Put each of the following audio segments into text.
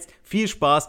jetzt viel Spaß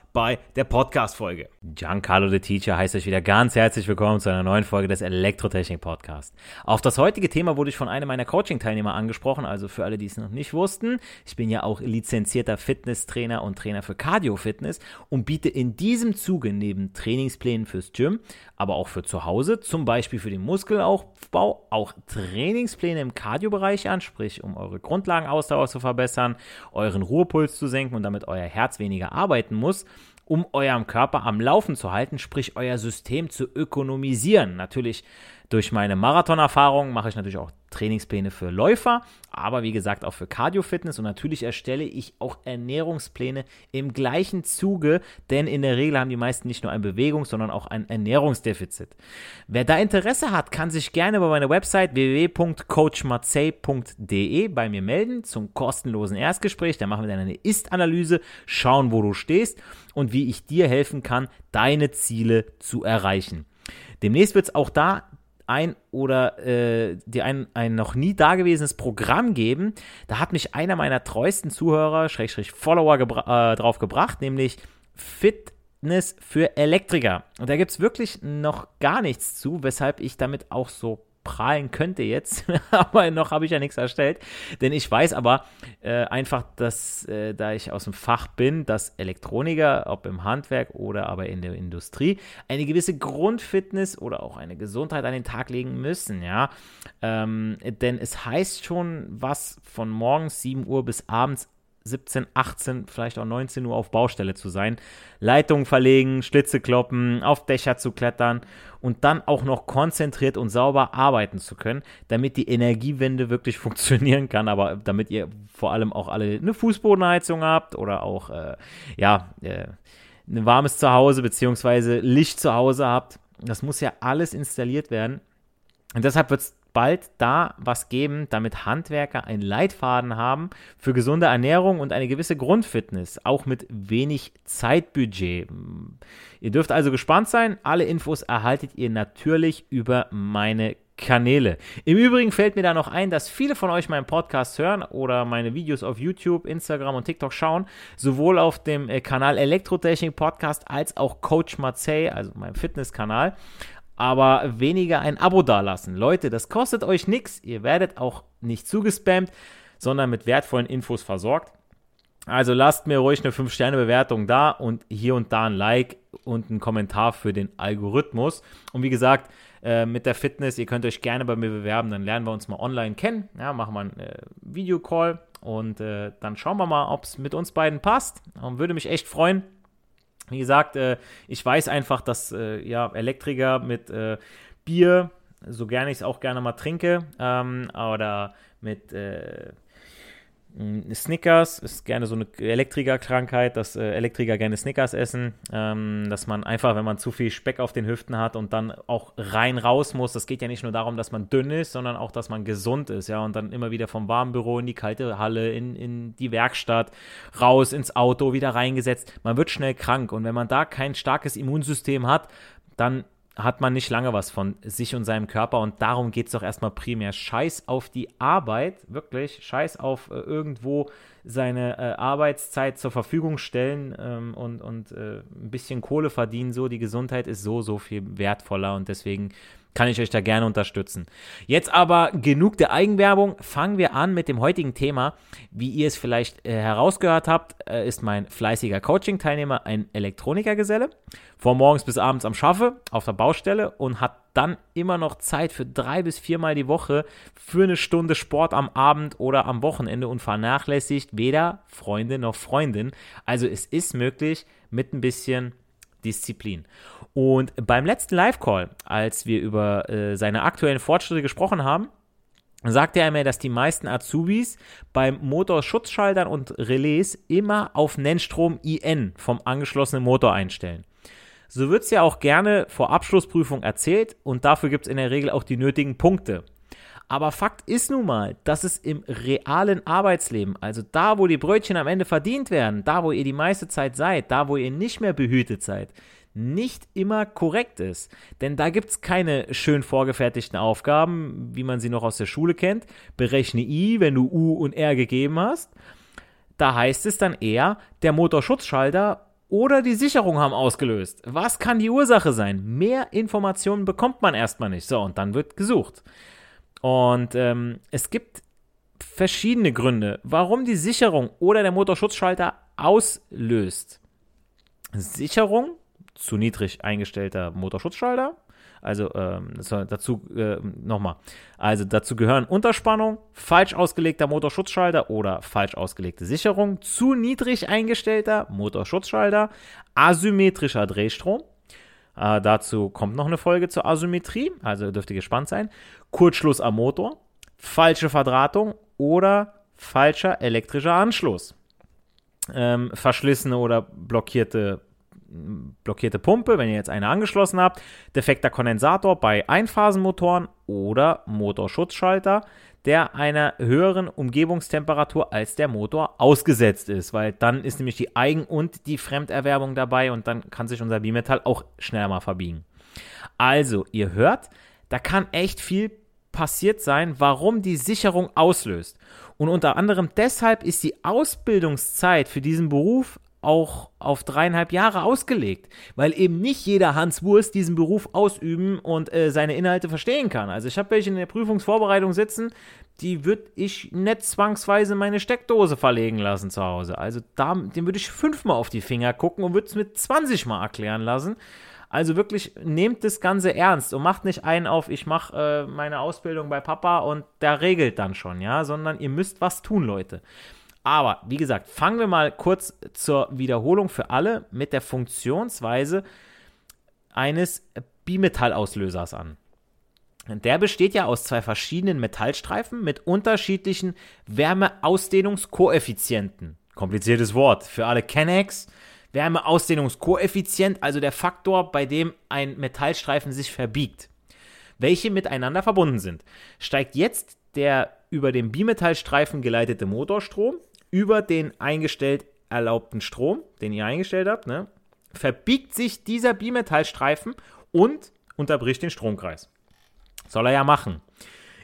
bei der Podcast-Folge. Giancarlo the Teacher heißt euch wieder ganz herzlich willkommen zu einer neuen Folge des Elektrotechnik-Podcasts. Auf das heutige Thema wurde ich von einem meiner Coaching-Teilnehmer angesprochen, also für alle, die es noch nicht wussten. Ich bin ja auch lizenzierter Fitnesstrainer und Trainer für Cardio-Fitness und biete in diesem Zuge neben Trainingsplänen fürs Gym, aber auch für zu Hause, zum Beispiel für den Muskelaufbau, auch Trainingspläne im Cardio-Bereich an, sprich um eure Grundlagenausdauer zu verbessern, euren Ruhepuls zu senken und damit euer Herz weniger arbeiten muss um eurem Körper am Laufen zu halten, sprich euer System zu ökonomisieren. Natürlich durch meine Marathonerfahrung mache ich natürlich auch Trainingspläne für Läufer, aber wie gesagt auch für Cardio-Fitness und natürlich erstelle ich auch Ernährungspläne im gleichen Zuge, denn in der Regel haben die meisten nicht nur ein Bewegungs-, sondern auch ein Ernährungsdefizit. Wer da Interesse hat, kann sich gerne bei meiner Website www.coachmarzey.de bei mir melden zum kostenlosen Erstgespräch. Da machen wir dann eine Ist-Analyse, schauen, wo du stehst und wie ich dir helfen kann, deine Ziele zu erreichen. Demnächst wird es auch da ein oder äh, dir ein, ein noch nie dagewesenes Programm geben. Da hat mich einer meiner treuesten Zuhörer, Schrägstrich Follower, gebra äh, drauf gebracht, nämlich Fitness für Elektriker. Und da gibt es wirklich noch gar nichts zu, weshalb ich damit auch so prahlen könnte jetzt, aber noch habe ich ja nichts erstellt. Denn ich weiß aber äh, einfach, dass, äh, da ich aus dem Fach bin, dass Elektroniker, ob im Handwerk oder aber in der Industrie, eine gewisse Grundfitness oder auch eine Gesundheit an den Tag legen müssen, ja. Ähm, denn es heißt schon was von morgens 7 Uhr bis abends 17, 18, vielleicht auch 19 Uhr auf Baustelle zu sein, Leitungen verlegen, Schlitze kloppen, auf Dächer zu klettern und dann auch noch konzentriert und sauber arbeiten zu können, damit die Energiewende wirklich funktionieren kann, aber damit ihr vor allem auch alle eine Fußbodenheizung habt oder auch, äh, ja, äh, ein warmes Zuhause beziehungsweise Licht zu Hause habt. Das muss ja alles installiert werden. Und deshalb wird es bald da was geben, damit Handwerker einen Leitfaden haben für gesunde Ernährung und eine gewisse Grundfitness, auch mit wenig Zeitbudget. Ihr dürft also gespannt sein. Alle Infos erhaltet ihr natürlich über meine Kanäle. Im Übrigen fällt mir da noch ein, dass viele von euch meinen Podcast hören oder meine Videos auf YouTube, Instagram und TikTok schauen, sowohl auf dem äh, Kanal Elektrotechnik Podcast als auch Coach Marseille, also meinem Fitnesskanal aber weniger ein Abo dalassen. Leute, das kostet euch nichts. Ihr werdet auch nicht zugespammt, sondern mit wertvollen Infos versorgt. Also lasst mir ruhig eine 5-Sterne-Bewertung da und hier und da ein Like und einen Kommentar für den Algorithmus. Und wie gesagt, äh, mit der Fitness, ihr könnt euch gerne bei mir bewerben, dann lernen wir uns mal online kennen. Ja, machen wir einen äh, Videocall und äh, dann schauen wir mal, ob es mit uns beiden passt. Und würde mich echt freuen. Wie gesagt, äh, ich weiß einfach, dass äh, ja, Elektriker mit äh, Bier, so gerne ich es auch gerne mal trinke, ähm, oder mit, äh, Snickers ist gerne so eine Elektrikerkrankheit, dass äh, Elektriker gerne Snickers essen, ähm, dass man einfach, wenn man zu viel Speck auf den Hüften hat und dann auch rein raus muss, das geht ja nicht nur darum, dass man dünn ist, sondern auch, dass man gesund ist, ja, und dann immer wieder vom warmen Büro in die kalte Halle, in, in die Werkstatt, raus ins Auto, wieder reingesetzt. Man wird schnell krank und wenn man da kein starkes Immunsystem hat, dann hat man nicht lange was von sich und seinem Körper und darum geht es doch erstmal primär. Scheiß auf die Arbeit, wirklich, scheiß auf äh, irgendwo seine äh, Arbeitszeit zur Verfügung stellen ähm, und, und äh, ein bisschen Kohle verdienen. So, die Gesundheit ist so, so viel wertvoller und deswegen kann ich euch da gerne unterstützen. Jetzt aber genug der Eigenwerbung. Fangen wir an mit dem heutigen Thema. Wie ihr es vielleicht äh, herausgehört habt, äh, ist mein fleißiger Coaching-Teilnehmer ein Elektronikergeselle. Von morgens bis abends am Schaffe auf der Baustelle und hat dann immer noch Zeit für drei bis viermal die Woche für eine Stunde Sport am Abend oder am Wochenende und vernachlässigt weder Freunde noch Freundin. Also es ist möglich mit ein bisschen Disziplin. Und beim letzten Live-Call, als wir über äh, seine aktuellen Fortschritte gesprochen haben, sagte er mir, dass die meisten Azubis beim Motorschutzschaltern und Relais immer auf Nennstrom IN vom angeschlossenen Motor einstellen. So wird es ja auch gerne vor Abschlussprüfung erzählt und dafür gibt es in der Regel auch die nötigen Punkte. Aber Fakt ist nun mal, dass es im realen Arbeitsleben, also da, wo die Brötchen am Ende verdient werden, da, wo ihr die meiste Zeit seid, da, wo ihr nicht mehr behütet seid, nicht immer korrekt ist. Denn da gibt es keine schön vorgefertigten Aufgaben, wie man sie noch aus der Schule kennt. Berechne I, wenn du U und R gegeben hast. Da heißt es dann eher, der Motorschutzschalter oder die Sicherung haben ausgelöst. Was kann die Ursache sein? Mehr Informationen bekommt man erstmal nicht. So, und dann wird gesucht. Und ähm, es gibt verschiedene Gründe, warum die Sicherung oder der Motorschutzschalter auslöst. Sicherung, zu niedrig eingestellter Motorschutzschalter. Also ähm, dazu äh, nochmal. Also dazu gehören Unterspannung, falsch ausgelegter Motorschutzschalter oder falsch ausgelegte Sicherung, zu niedrig eingestellter Motorschutzschalter, asymmetrischer Drehstrom, äh, dazu kommt noch eine Folge zur Asymmetrie, also dürft ihr gespannt sein. Kurzschluss am Motor, falsche Verdrahtung oder falscher elektrischer Anschluss. Ähm, verschlissene oder blockierte, blockierte Pumpe, wenn ihr jetzt eine angeschlossen habt, defekter Kondensator bei Einphasenmotoren oder Motorschutzschalter, der einer höheren Umgebungstemperatur als der Motor ausgesetzt ist, weil dann ist nämlich die Eigen- und die Fremderwerbung dabei und dann kann sich unser Bimetall auch schneller mal verbiegen. Also, ihr hört, da kann echt viel passiert sein, warum die Sicherung auslöst. Und unter anderem deshalb ist die Ausbildungszeit für diesen Beruf auch auf dreieinhalb Jahre ausgelegt, weil eben nicht jeder Hans Wurst diesen Beruf ausüben und äh, seine Inhalte verstehen kann. Also ich habe welche in der Prüfungsvorbereitung sitzen, die würde ich nicht zwangsweise meine Steckdose verlegen lassen zu Hause. Also da, dem würde ich fünfmal auf die Finger gucken und würde es mit 20 Mal erklären lassen. Also wirklich nehmt das Ganze ernst und macht nicht einen auf, ich mache äh, meine Ausbildung bei Papa und der regelt dann schon, ja, sondern ihr müsst was tun, Leute. Aber wie gesagt, fangen wir mal kurz zur Wiederholung für alle mit der Funktionsweise eines Bimetallauslösers an. Der besteht ja aus zwei verschiedenen Metallstreifen mit unterschiedlichen Wärmeausdehnungskoeffizienten. Kompliziertes Wort für alle Kennex. Wärmeausdehnungskoeffizient, also der Faktor, bei dem ein Metallstreifen sich verbiegt. Welche miteinander verbunden sind. Steigt jetzt der über den Bimetallstreifen geleitete Motorstrom über den eingestellt erlaubten Strom, den ihr eingestellt habt, ne, verbiegt sich dieser Bimetallstreifen und unterbricht den Stromkreis. Soll er ja machen.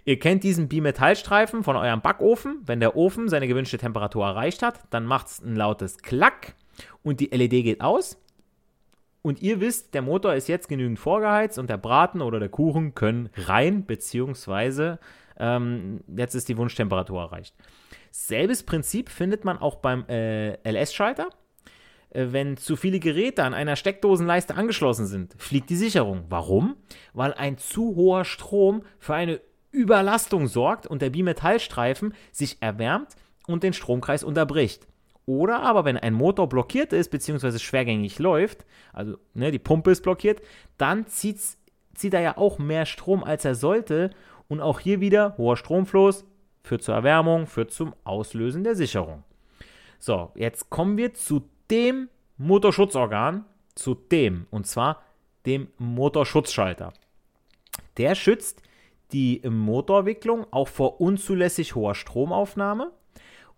Ihr kennt diesen Bimetallstreifen von eurem Backofen. Wenn der Ofen seine gewünschte Temperatur erreicht hat, dann macht es ein lautes Klack und die LED geht aus. Und ihr wisst, der Motor ist jetzt genügend vorgeheizt und der Braten oder der Kuchen können rein, beziehungsweise ähm, jetzt ist die Wunschtemperatur erreicht. Selbes Prinzip findet man auch beim äh, LS-Schalter. Äh, wenn zu viele Geräte an einer Steckdosenleiste angeschlossen sind, fliegt die Sicherung. Warum? Weil ein zu hoher Strom für eine Überlastung sorgt und der Bimetallstreifen sich erwärmt und den Stromkreis unterbricht. Oder aber, wenn ein Motor blockiert ist, beziehungsweise schwergängig läuft, also ne, die Pumpe ist blockiert, dann zieht er ja auch mehr Strom, als er sollte. Und auch hier wieder hoher Stromfluss, führt zur Erwärmung, führt zum Auslösen der Sicherung. So, jetzt kommen wir zu dem Motorschutzorgan, zu dem, und zwar dem Motorschutzschalter. Der schützt die Motorwicklung auch vor unzulässig hoher Stromaufnahme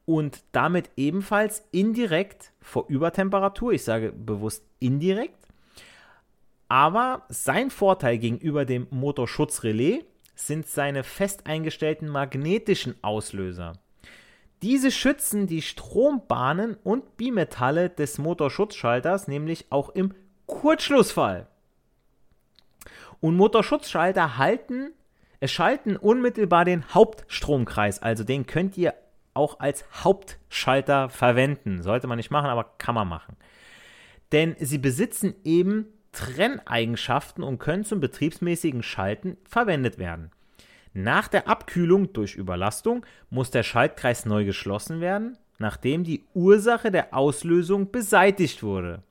und damit ebenfalls indirekt vor Übertemperatur. Ich sage bewusst indirekt. Aber sein Vorteil gegenüber dem Motorschutzrelais sind seine fest eingestellten magnetischen Auslöser. Diese schützen die Strombahnen und Bimetalle des Motorschutzschalters, nämlich auch im Kurzschlussfall. Und Motorschutzschalter halten, es schalten unmittelbar den Hauptstromkreis, also den könnt ihr auch als Hauptschalter verwenden. Sollte man nicht machen, aber kann man machen. Denn sie besitzen eben Trenneigenschaften und können zum betriebsmäßigen Schalten verwendet werden. Nach der Abkühlung durch Überlastung muss der Schaltkreis neu geschlossen werden, nachdem die Ursache der Auslösung beseitigt wurde.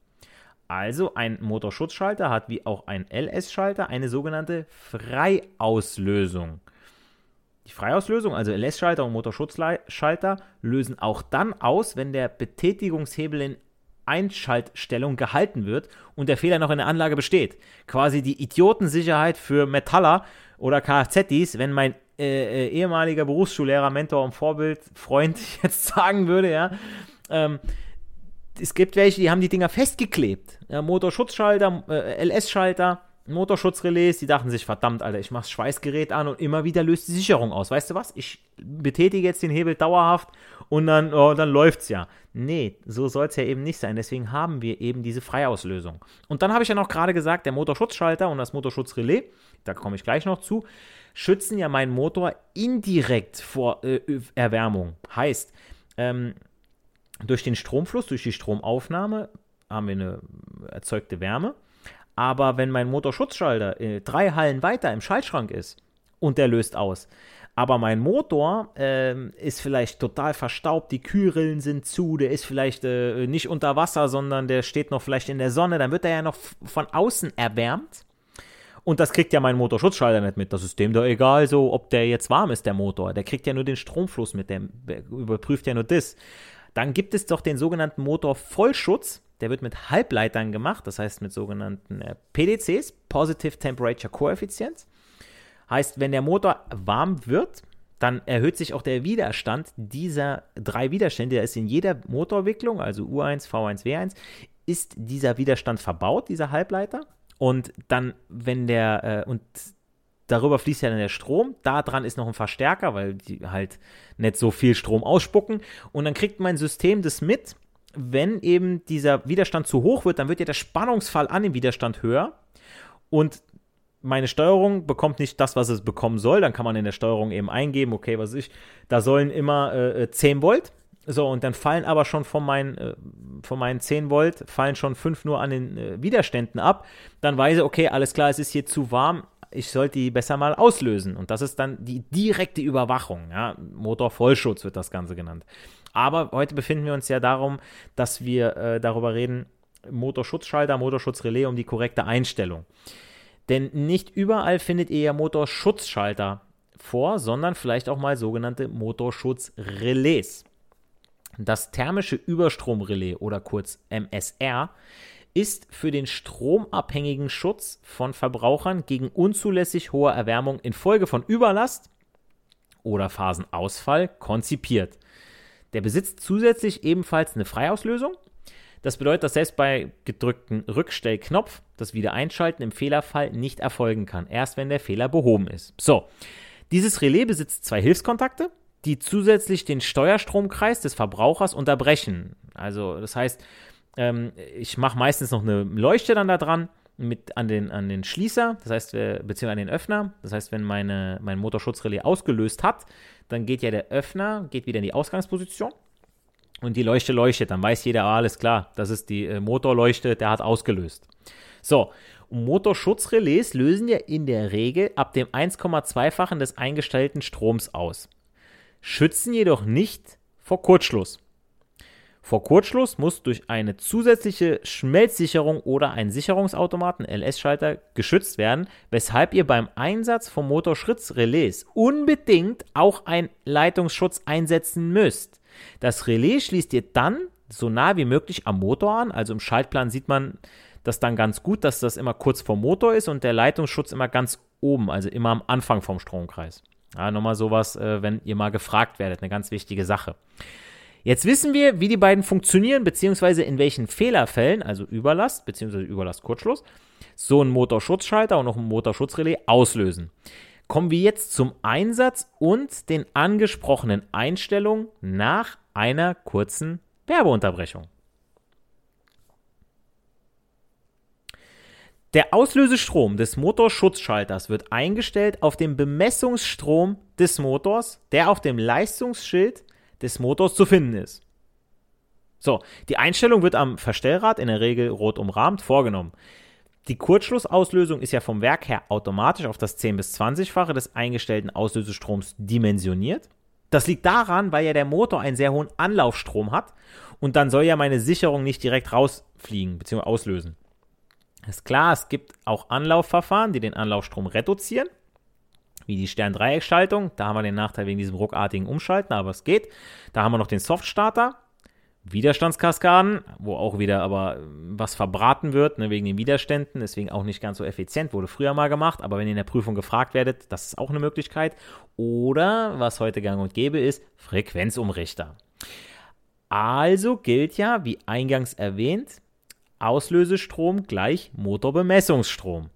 Also ein Motorschutzschalter hat wie auch ein LS-Schalter eine sogenannte Freiauslösung. Die Freiauslösung, also LS-Schalter und Motorschutzschalter, lösen auch dann aus, wenn der Betätigungshebel in Einschaltstellung gehalten wird und der Fehler noch in der Anlage besteht. Quasi die Idiotensicherheit für Metaller oder Kfzis, wenn mein äh, äh, ehemaliger Berufsschullehrer, Mentor und Vorbild, Freund jetzt sagen würde, ja, ähm, es gibt welche, die haben die Dinger festgeklebt. Ja, Motorschutzschalter, äh, LS-Schalter, Motorschutzrelais, die dachten sich, verdammt, Alter, ich mache das Schweißgerät an und immer wieder löst die Sicherung aus. Weißt du was? Ich betätige jetzt den Hebel dauerhaft und dann, oh, dann läuft's ja. Nee, so soll es ja eben nicht sein. Deswegen haben wir eben diese Freiauslösung. Und dann habe ich ja noch gerade gesagt, der Motorschutzschalter und das Motorschutzrelais, da komme ich gleich noch zu, schützen ja meinen Motor indirekt vor äh, Erwärmung. Heißt, ähm, durch den Stromfluss, durch die Stromaufnahme haben wir eine erzeugte Wärme. Aber wenn mein Motorschutzschalter äh, drei Hallen weiter im Schaltschrank ist und der löst aus, aber mein Motor ähm, ist vielleicht total verstaubt, die Kühlrillen sind zu, der ist vielleicht äh, nicht unter Wasser, sondern der steht noch vielleicht in der Sonne, dann wird er ja noch von außen erwärmt. Und das kriegt ja mein Motorschutzschalter nicht mit. Das ist dem doch egal, so ob der jetzt warm ist, der Motor. Der kriegt ja nur den Stromfluss mit, der überprüft ja nur das. Dann gibt es doch den sogenannten Motorvollschutz. Der wird mit Halbleitern gemacht, das heißt mit sogenannten äh, PDCs, Positive Temperature Coefficients. Heißt, wenn der Motor warm wird, dann erhöht sich auch der Widerstand dieser drei Widerstände. Der ist in jeder Motorwicklung, also U1, V1, W1, ist dieser Widerstand verbaut, dieser Halbleiter. Und dann, wenn der, äh, und darüber fließt ja dann der Strom, da dran ist noch ein Verstärker, weil die halt nicht so viel Strom ausspucken. Und dann kriegt mein System das mit. Wenn eben dieser Widerstand zu hoch wird, dann wird ja der Spannungsfall an dem Widerstand höher. Und meine Steuerung bekommt nicht das, was es bekommen soll. Dann kann man in der Steuerung eben eingeben, okay, was ich, da sollen immer äh, 10 äh, Volt. So, und dann fallen aber schon von meinen, äh, von meinen 10 Volt, fallen schon 5 nur an den äh, Widerständen ab. Dann weiß ich, okay, alles klar, es ist hier zu warm. Ich sollte die besser mal auslösen. Und das ist dann die direkte Überwachung. Ja? Motorvollschutz wird das Ganze genannt. Aber heute befinden wir uns ja darum, dass wir äh, darüber reden, Motorschutzschalter, Motorschutzrelais um die korrekte Einstellung. Denn nicht überall findet ihr ja Motorschutzschalter vor, sondern vielleicht auch mal sogenannte Motorschutzrelais. Das thermische Überstromrelais oder kurz MSR ist für den stromabhängigen Schutz von Verbrauchern gegen unzulässig hohe Erwärmung infolge von Überlast oder Phasenausfall konzipiert. Der besitzt zusätzlich ebenfalls eine Freiauslösung das bedeutet, dass selbst bei gedrücktem Rückstellknopf das Wiedereinschalten im Fehlerfall nicht erfolgen kann, erst wenn der Fehler behoben ist. So, dieses Relais besitzt zwei Hilfskontakte, die zusätzlich den Steuerstromkreis des Verbrauchers unterbrechen. Also das heißt, ähm, ich mache meistens noch eine Leuchte dann da dran mit an den, an den Schließer, das heißt, äh, beziehungsweise an den Öffner. Das heißt, wenn meine, mein Motorschutzrelais ausgelöst hat, dann geht ja der Öffner, geht wieder in die Ausgangsposition und die Leuchte leuchtet, dann weiß jeder, alles klar, das ist die äh, Motorleuchte, der hat ausgelöst. So, Motorschutzrelais lösen ja in der Regel ab dem 1,2-fachen des eingestellten Stroms aus, schützen jedoch nicht vor Kurzschluss. Vor Kurzschluss muss durch eine zusätzliche Schmelzsicherung oder einen Sicherungsautomaten LS-Schalter geschützt werden, weshalb ihr beim Einsatz vom Motorschrittsrelais unbedingt auch einen Leitungsschutz einsetzen müsst. Das Relais schließt ihr dann so nah wie möglich am Motor an, also im Schaltplan sieht man das dann ganz gut, dass das immer kurz vom Motor ist und der Leitungsschutz immer ganz oben, also immer am Anfang vom Stromkreis. Ja, nochmal sowas, äh, wenn ihr mal gefragt werdet, eine ganz wichtige Sache. Jetzt wissen wir, wie die beiden funktionieren, beziehungsweise in welchen Fehlerfällen, also Überlast, beziehungsweise Überlastkurzschluss, so ein Motorschutzschalter und noch ein Motorschutzrelais auslösen. Kommen wir jetzt zum Einsatz und den angesprochenen Einstellungen nach einer kurzen Werbeunterbrechung. Der Auslösestrom des Motorschutzschalters wird eingestellt auf den Bemessungsstrom des Motors, der auf dem Leistungsschild des Motors zu finden ist. So, die Einstellung wird am Verstellrad in der Regel rot umrahmt vorgenommen. Die Kurzschlussauslösung ist ja vom Werk her automatisch auf das 10 bis 20-fache des eingestellten Auslösestroms dimensioniert. Das liegt daran, weil ja der Motor einen sehr hohen Anlaufstrom hat und dann soll ja meine Sicherung nicht direkt rausfliegen bzw. auslösen. Ist klar, es gibt auch Anlaufverfahren, die den Anlaufstrom reduzieren wie die Stern-Dreieck-Schaltung. Da haben wir den Nachteil wegen diesem ruckartigen Umschalten, aber es geht. Da haben wir noch den Soft-Starter. Widerstandskaskaden, wo auch wieder aber was verbraten wird, ne, wegen den Widerständen, deswegen auch nicht ganz so effizient, wurde früher mal gemacht, aber wenn ihr in der Prüfung gefragt werdet, das ist auch eine Möglichkeit. Oder, was heute gang und gäbe ist, Frequenzumrichter. Also gilt ja, wie eingangs erwähnt, Auslösestrom gleich Motorbemessungsstrom.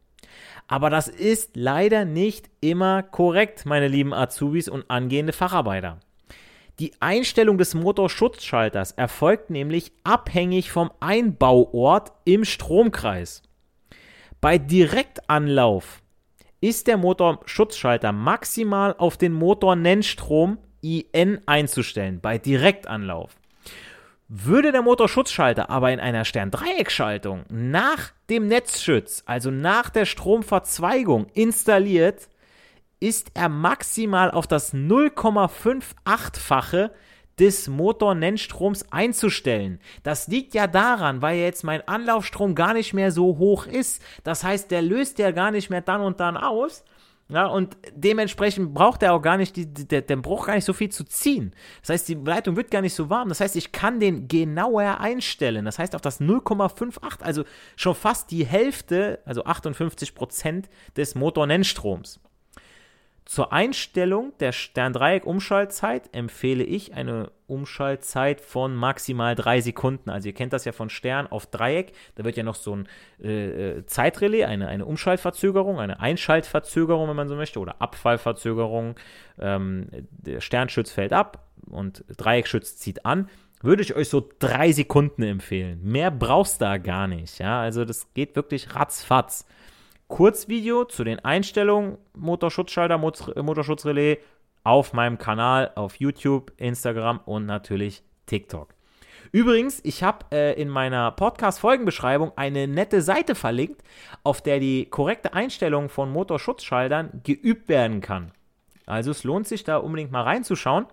Aber das ist leider nicht immer korrekt, meine lieben Azubis und angehende Facharbeiter. Die Einstellung des Motorschutzschalters erfolgt nämlich abhängig vom Einbauort im Stromkreis. Bei Direktanlauf ist der Motorschutzschalter maximal auf den Motornennstrom IN einzustellen, bei Direktanlauf. Würde der Motorschutzschalter aber in einer Sterndreieckschaltung nach dem Netzschutz, also nach der Stromverzweigung, installiert, ist er maximal auf das 0,58-fache des Motornennstroms einzustellen. Das liegt ja daran, weil jetzt mein Anlaufstrom gar nicht mehr so hoch ist. Das heißt, der löst ja gar nicht mehr dann und dann aus, ja, und dementsprechend braucht er auch gar nicht, die, der, der braucht gar nicht so viel zu ziehen. Das heißt, die Leitung wird gar nicht so warm. Das heißt, ich kann den genauer einstellen. Das heißt, auf das 0,58, also schon fast die Hälfte, also 58 Prozent des Motornennstroms. Zur Einstellung der Sterndreieck-Umschaltzeit empfehle ich eine Umschaltzeit von maximal drei Sekunden. Also ihr kennt das ja von Stern auf Dreieck. Da wird ja noch so ein äh, äh, Zeitrelais, eine, eine Umschaltverzögerung, eine Einschaltverzögerung, wenn man so möchte, oder Abfallverzögerung. Ähm, der Sternschütz fällt ab und Dreieckschütz zieht an. Würde ich euch so drei Sekunden empfehlen. Mehr brauchst da gar nicht. Ja, also das geht wirklich ratzfatz. Kurzvideo zu den Einstellungen Motorschutzschalter, Motorschutzrelais auf meinem Kanal auf YouTube, Instagram und natürlich TikTok. Übrigens, ich habe äh, in meiner Podcast-Folgenbeschreibung eine nette Seite verlinkt, auf der die korrekte Einstellung von Motorschutzschaltern geübt werden kann. Also es lohnt sich da unbedingt mal reinzuschauen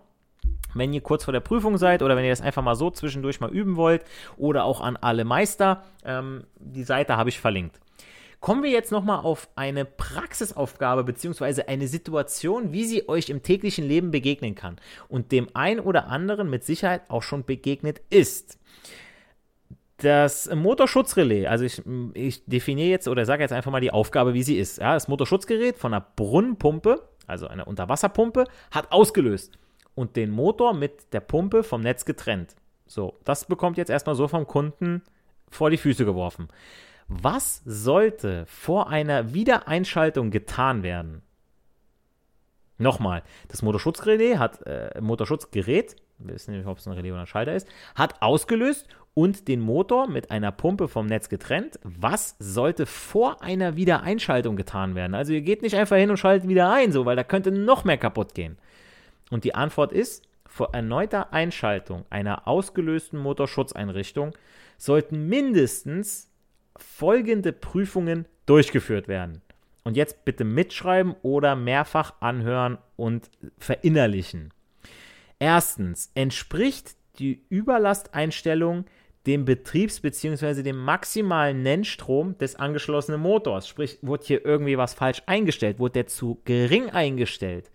wenn ihr kurz vor der Prüfung seid oder wenn ihr das einfach mal so zwischendurch mal üben wollt oder auch an alle Meister. Ähm, die Seite habe ich verlinkt. Kommen wir jetzt nochmal auf eine Praxisaufgabe bzw. eine Situation, wie sie euch im täglichen Leben begegnen kann und dem ein oder anderen mit Sicherheit auch schon begegnet ist. Das Motorschutzrelais, also ich, ich definiere jetzt oder sage jetzt einfach mal die Aufgabe, wie sie ist. Ja, das Motorschutzgerät von einer Brunnenpumpe, also einer Unterwasserpumpe, hat ausgelöst und den Motor mit der Pumpe vom Netz getrennt. So, das bekommt jetzt erstmal so vom Kunden vor die Füße geworfen. Was sollte vor einer Wiedereinschaltung getan werden? Nochmal, das Motorschutzrelais hat, äh, Motorschutzgerät, wir wissen nicht, ob es ein Relais oder ein Schalter ist, hat ausgelöst und den Motor mit einer Pumpe vom Netz getrennt. Was sollte vor einer Wiedereinschaltung getan werden? Also ihr geht nicht einfach hin und schaltet wieder ein, so, weil da könnte noch mehr kaputt gehen. Und die Antwort ist, vor erneuter Einschaltung einer ausgelösten Motorschutzeinrichtung sollten mindestens folgende Prüfungen durchgeführt werden. Und jetzt bitte mitschreiben oder mehrfach anhören und verinnerlichen. Erstens, entspricht die Überlasteinstellung dem Betriebs- bzw. dem maximalen Nennstrom des angeschlossenen Motors. Sprich, wurde hier irgendwie was falsch eingestellt? Wurde der zu gering eingestellt?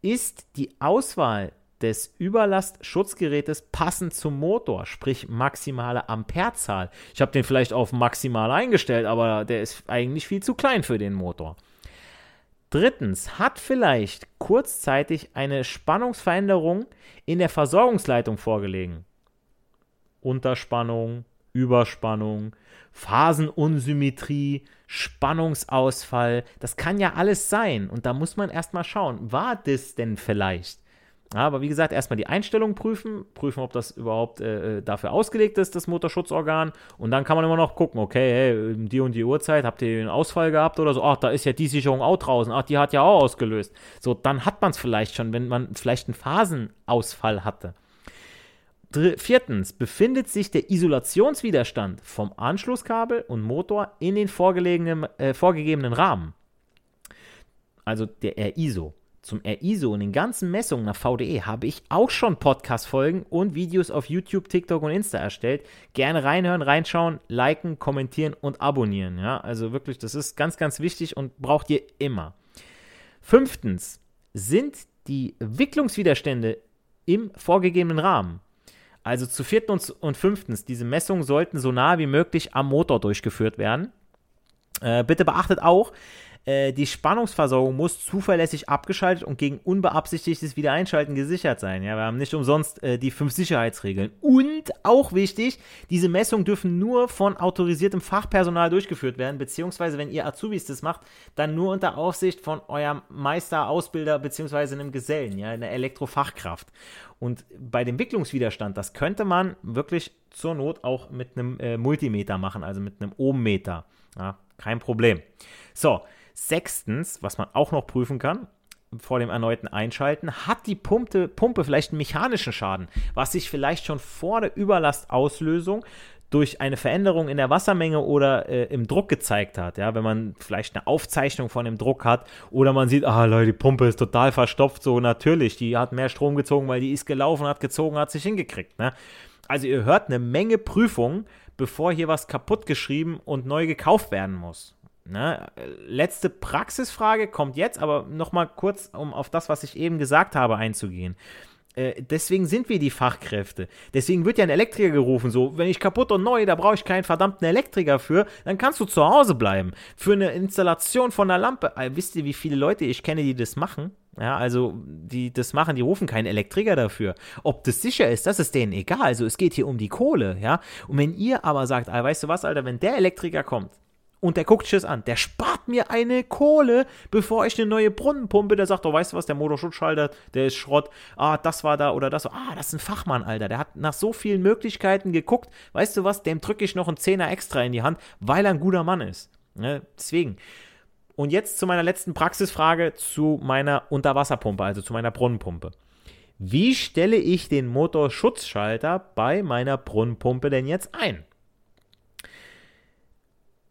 Ist die Auswahl des Überlastschutzgerätes passend zum Motor, sprich maximale Amperezahl. Ich habe den vielleicht auf maximal eingestellt, aber der ist eigentlich viel zu klein für den Motor. Drittens, hat vielleicht kurzzeitig eine Spannungsveränderung in der Versorgungsleitung vorgelegen. Unterspannung, Überspannung, Phasenunsymmetrie, Spannungsausfall, das kann ja alles sein. Und da muss man erstmal schauen, war das denn vielleicht? Aber wie gesagt, erstmal die Einstellung prüfen, prüfen, ob das überhaupt äh, äh, dafür ausgelegt ist, das Motorschutzorgan. Und dann kann man immer noch gucken, okay, hey, die und die Uhrzeit, habt ihr einen Ausfall gehabt oder so? Ach, da ist ja die Sicherung auch draußen. Ach, die hat ja auch ausgelöst. So, dann hat man es vielleicht schon, wenn man vielleicht einen Phasenausfall hatte. Dr viertens, befindet sich der Isolationswiderstand vom Anschlusskabel und Motor in den äh, vorgegebenen Rahmen. Also der RISO zum RISO und den ganzen Messungen nach VDE habe ich auch schon Podcast-Folgen und Videos auf YouTube, TikTok und Insta erstellt. Gerne reinhören, reinschauen, liken, kommentieren und abonnieren. Ja, also wirklich, das ist ganz, ganz wichtig und braucht ihr immer. Fünftens, sind die Wicklungswiderstände im vorgegebenen Rahmen. Also zu vierten und, fünftens, diese Messungen sollten so nah wie möglich am Motor durchgeführt werden. Äh, bitte beachtet auch, äh, die Spannungsversorgung muss zuverlässig abgeschaltet und gegen unbeabsichtigtes Wiedereinschalten gesichert sein. Ja, wir haben nicht umsonst äh, die fünf Sicherheitsregeln. Und auch wichtig, diese Messungen dürfen nur von autorisiertem Fachpersonal durchgeführt werden, beziehungsweise wenn ihr Azubis das macht, dann nur unter Aufsicht von eurem Meister, Ausbilder, beziehungsweise einem Gesellen, ja, einer Elektrofachkraft. Und bei dem Wicklungswiderstand, das könnte man wirklich zur Not auch mit einem äh, Multimeter machen, also mit einem Ohmmeter. Ja, kein Problem. So, Sechstens, was man auch noch prüfen kann, vor dem erneuten Einschalten, hat die Pumpe, Pumpe vielleicht einen mechanischen Schaden, was sich vielleicht schon vor der Überlastauslösung durch eine Veränderung in der Wassermenge oder äh, im Druck gezeigt hat. Ja, wenn man vielleicht eine Aufzeichnung von dem Druck hat oder man sieht, ah Leute, die Pumpe ist total verstopft, so natürlich, die hat mehr Strom gezogen, weil die ist gelaufen, hat gezogen, hat sich hingekriegt. Ne? Also ihr hört eine Menge Prüfungen, bevor hier was kaputt geschrieben und neu gekauft werden muss. Ne? Letzte Praxisfrage kommt jetzt, aber nochmal kurz, um auf das, was ich eben gesagt habe, einzugehen. Äh, deswegen sind wir die Fachkräfte. Deswegen wird ja ein Elektriker gerufen. So, wenn ich kaputt und neu, da brauche ich keinen verdammten Elektriker für, dann kannst du zu Hause bleiben. Für eine Installation von einer Lampe, äh, wisst ihr, wie viele Leute ich kenne, die das machen? Ja, also die das machen, die rufen keinen Elektriker dafür. Ob das sicher ist, das ist denen egal. Also es geht hier um die Kohle, ja. Und wenn ihr aber sagt, ah, weißt du was, Alter, wenn der Elektriker kommt, und der guckt sich das an. Der spart mir eine Kohle, bevor ich eine neue Brunnenpumpe. Der sagt, oh, weißt du was, der Motorschutzschalter, der ist Schrott. Ah, das war da oder das. Ah, das ist ein Fachmann, Alter. Der hat nach so vielen Möglichkeiten geguckt. Weißt du was, dem drücke ich noch einen Zehner extra in die Hand, weil er ein guter Mann ist. Ne? Deswegen. Und jetzt zu meiner letzten Praxisfrage zu meiner Unterwasserpumpe, also zu meiner Brunnenpumpe. Wie stelle ich den Motorschutzschalter bei meiner Brunnenpumpe denn jetzt ein?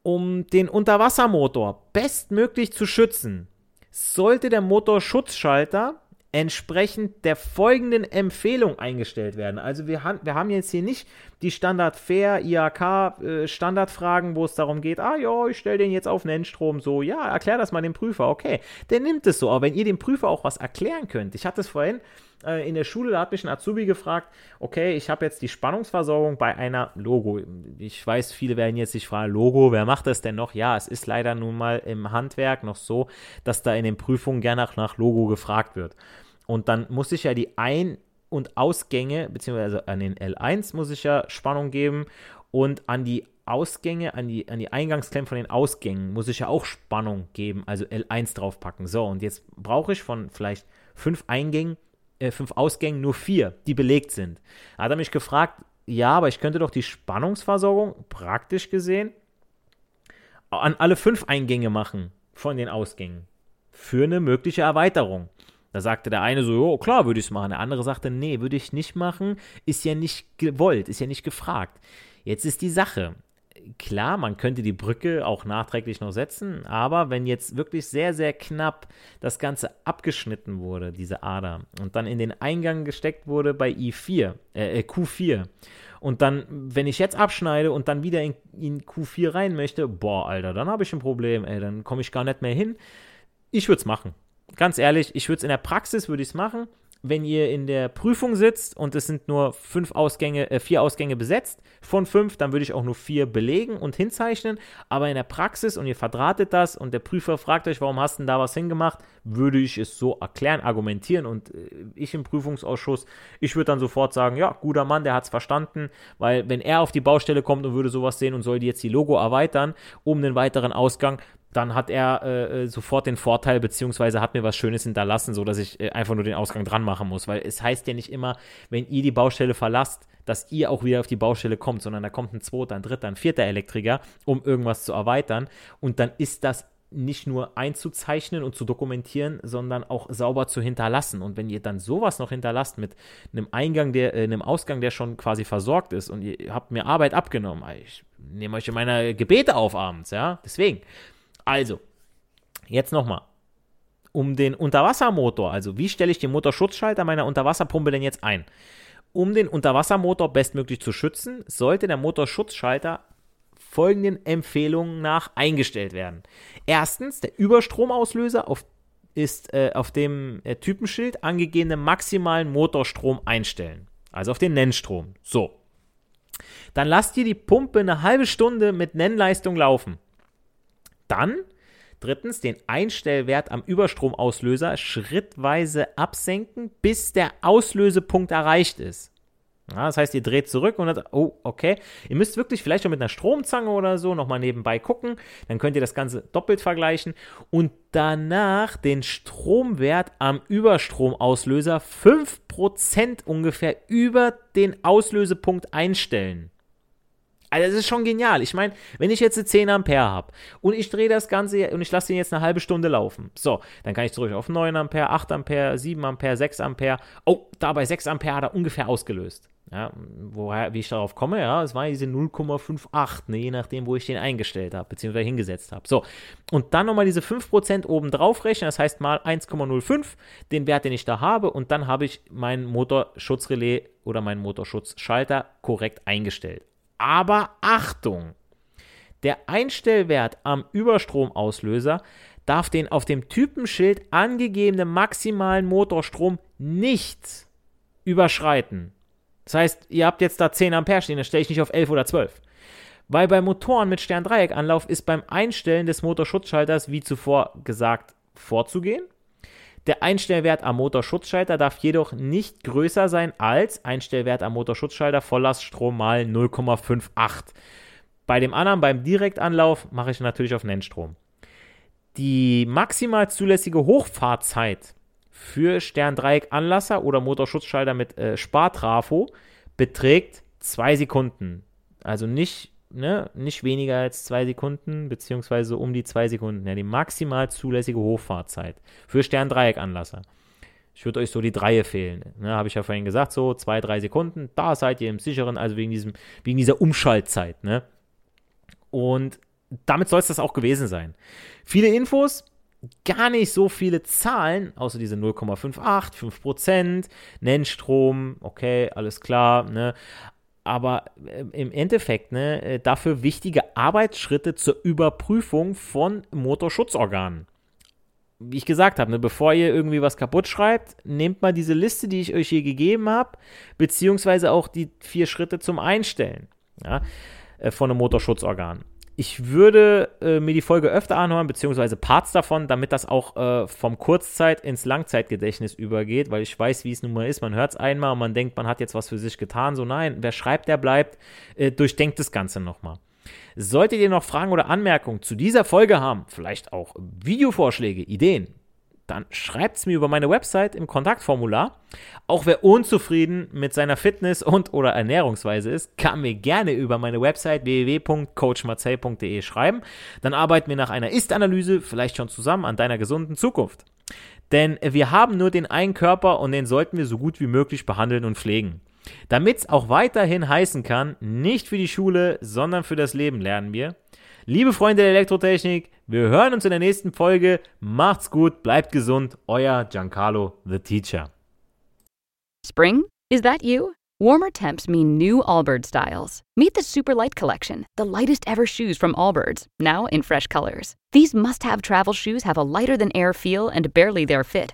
Um den Unterwassermotor bestmöglich zu schützen, sollte der Motorschutzschalter entsprechend der folgenden Empfehlung eingestellt werden. Also wir, haben, wir haben jetzt hier nicht die Standard Fair IHK äh, wo es darum geht, ah ja, ich stelle den jetzt auf Nennstrom so, ja, erklär das mal dem Prüfer, okay, der nimmt es so, aber wenn ihr dem Prüfer auch was erklären könnt, ich hatte es vorhin äh, in der Schule, da hat mich ein Azubi gefragt, okay, ich habe jetzt die Spannungsversorgung bei einer Logo. Ich weiß, viele werden jetzt sich fragen, Logo, wer macht das denn noch? Ja, es ist leider nun mal im Handwerk noch so, dass da in den Prüfungen gerne nach, nach Logo gefragt wird. Und dann muss ich ja die Ein- und Ausgänge, beziehungsweise an den L1 muss ich ja Spannung geben und an die Ausgänge, an die, an die Eingangsklemmen von den Ausgängen muss ich ja auch Spannung geben, also L1 draufpacken. So, und jetzt brauche ich von vielleicht fünf Eingängen äh, fünf Ausgängen nur vier, die belegt sind. Da hat er mich gefragt, ja, aber ich könnte doch die Spannungsversorgung praktisch gesehen an alle fünf Eingänge machen von den Ausgängen für eine mögliche Erweiterung. Da sagte der eine so, oh, klar, würde ich es machen. Der andere sagte, nee, würde ich nicht machen, ist ja nicht gewollt, ist ja nicht gefragt. Jetzt ist die Sache, klar, man könnte die Brücke auch nachträglich noch setzen, aber wenn jetzt wirklich sehr, sehr knapp das Ganze abgeschnitten wurde, diese Ader, und dann in den Eingang gesteckt wurde bei I4, äh, äh Q4, und dann, wenn ich jetzt abschneide und dann wieder in, in Q4 rein möchte, boah, Alter, dann habe ich ein Problem, ey, dann komme ich gar nicht mehr hin. Ich würde es machen. Ganz ehrlich, ich würde es in der Praxis, würde ich es machen wenn ihr in der Prüfung sitzt und es sind nur fünf Ausgänge, äh, vier Ausgänge besetzt von fünf, dann würde ich auch nur vier belegen und hinzeichnen. Aber in der Praxis und ihr verdrahtet das und der Prüfer fragt euch, warum hast du denn da was hingemacht, würde ich es so erklären, argumentieren. Und äh, ich im Prüfungsausschuss, ich würde dann sofort sagen, ja, guter Mann, der hat es verstanden, weil wenn er auf die Baustelle kommt und würde sowas sehen und soll jetzt die Logo erweitern, um den weiteren Ausgang, dann hat er äh, äh, sofort den Vorteil, beziehungsweise hat mir was Schönes hinterlassen, sodass ich äh, einfach nur den Ausgang dran machen muss. Weil es heißt ja nicht immer, wenn ihr die Baustelle verlasst, dass ihr auch wieder auf die Baustelle kommt, sondern da kommt ein zweiter, ein dritter, ein vierter Elektriker, um irgendwas zu erweitern. Und dann ist das nicht nur einzuzeichnen und zu dokumentieren, sondern auch sauber zu hinterlassen. Und wenn ihr dann sowas noch hinterlasst mit einem Eingang, der, äh, einem Ausgang, der schon quasi versorgt ist und ihr habt mir Arbeit abgenommen, ich nehme euch in meine Gebete auf abends, ja, deswegen. Also, jetzt nochmal. Um den Unterwassermotor, also wie stelle ich den Motorschutzschalter meiner Unterwasserpumpe denn jetzt ein? Um den Unterwassermotor bestmöglich zu schützen, sollte der Motorschutzschalter folgenden Empfehlungen nach eingestellt werden. Erstens, der Überstromauslöser auf, ist äh, auf dem äh, Typenschild angegebene maximalen Motorstrom einstellen. Also auf den Nennstrom. So. Dann lasst ihr die Pumpe eine halbe Stunde mit Nennleistung laufen. Dann drittens den Einstellwert am Überstromauslöser schrittweise absenken, bis der Auslösepunkt erreicht ist. Ja, das heißt, ihr dreht zurück und dann, oh, okay. Ihr müsst wirklich vielleicht auch mit einer Stromzange oder so nochmal nebenbei gucken. Dann könnt ihr das Ganze doppelt vergleichen und danach den Stromwert am Überstromauslöser 5% ungefähr über den Auslösepunkt einstellen. Also das ist schon genial. Ich meine, wenn ich jetzt eine 10 Ampere habe und ich drehe das Ganze und ich lasse den jetzt eine halbe Stunde laufen. So, dann kann ich zurück auf 9 Ampere, 8 Ampere, 7 Ampere, 6 Ampere. Oh, da bei 6 Ampere hat er ungefähr ausgelöst. Ja, woher, wie ich darauf komme, ja, es war diese 0,58, ne, je nachdem, wo ich den eingestellt habe, beziehungsweise hingesetzt habe. So, und dann nochmal diese 5% oben drauf rechnen, das heißt mal 1,05, den Wert, den ich da habe, und dann habe ich mein Motorschutzrelais oder meinen Motorschutzschalter korrekt eingestellt. Aber Achtung! Der Einstellwert am Überstromauslöser darf den auf dem Typenschild angegebenen maximalen Motorstrom nicht überschreiten. Das heißt, ihr habt jetzt da 10 Ampere stehen, dann stelle ich nicht auf 11 oder 12. Weil bei Motoren mit Sterndreieckanlauf ist beim Einstellen des Motorschutzschalters, wie zuvor gesagt, vorzugehen. Der Einstellwert am Motorschutzschalter darf jedoch nicht größer sein als Einstellwert am Motorschutzschalter Volllaststrom mal 0,58. Bei dem anderen, beim Direktanlauf, mache ich natürlich auf Nennstrom. Die maximal zulässige Hochfahrzeit für Sterndreieck-Anlasser oder Motorschutzschalter mit äh, Spartrafo beträgt 2 Sekunden. Also nicht ne, nicht weniger als zwei Sekunden, beziehungsweise um die zwei Sekunden. Ja, die maximal zulässige Hochfahrzeit für Sterndreieckanlasser. Ich würde euch so die Dreie fehlen. Ne, Habe ich ja vorhin gesagt, so zwei, drei Sekunden. Da seid ihr im sicheren, also wegen, diesem, wegen dieser Umschaltzeit. Ne? Und damit soll es das auch gewesen sein. Viele Infos, gar nicht so viele Zahlen, außer diese 0,58, 5%, Nennstrom, okay, alles klar, ne? Aber äh, im Endeffekt ne, äh, dafür wichtige Arbeitsschritte zur Überprüfung von Motorschutzorganen. Wie ich gesagt habe, ne, bevor ihr irgendwie was kaputt schreibt, nehmt mal diese Liste, die ich euch hier gegeben habe, beziehungsweise auch die vier Schritte zum Einstellen ja, äh, von einem Motorschutzorgan ich würde äh, mir die Folge öfter anhören, beziehungsweise Parts davon, damit das auch äh, vom Kurzzeit ins Langzeitgedächtnis übergeht, weil ich weiß, wie es nun mal ist. Man hört es einmal und man denkt, man hat jetzt was für sich getan. So, nein, wer schreibt, der bleibt. Äh, durchdenkt das Ganze nochmal. Solltet ihr noch Fragen oder Anmerkungen zu dieser Folge haben, vielleicht auch Videovorschläge, Ideen, dann schreibt es mir über meine Website im Kontaktformular. Auch wer unzufrieden mit seiner Fitness und oder Ernährungsweise ist, kann mir gerne über meine Website www.coachmarcel.de schreiben. Dann arbeiten wir nach einer Ist-Analyse vielleicht schon zusammen an deiner gesunden Zukunft. Denn wir haben nur den einen Körper und den sollten wir so gut wie möglich behandeln und pflegen. Damit es auch weiterhin heißen kann, nicht für die Schule, sondern für das Leben lernen wir. Liebe Freunde der Elektrotechnik, wir hören uns in der nächsten Folge. Macht's gut, bleibt gesund, euer Giancarlo the Teacher. Spring? Is that you? Warmer temps mean new Allbirds styles. Meet the Super Light Collection, the lightest ever shoes from Allbirds, now in fresh colors. These must have travel shoes have a lighter than air feel and barely their fit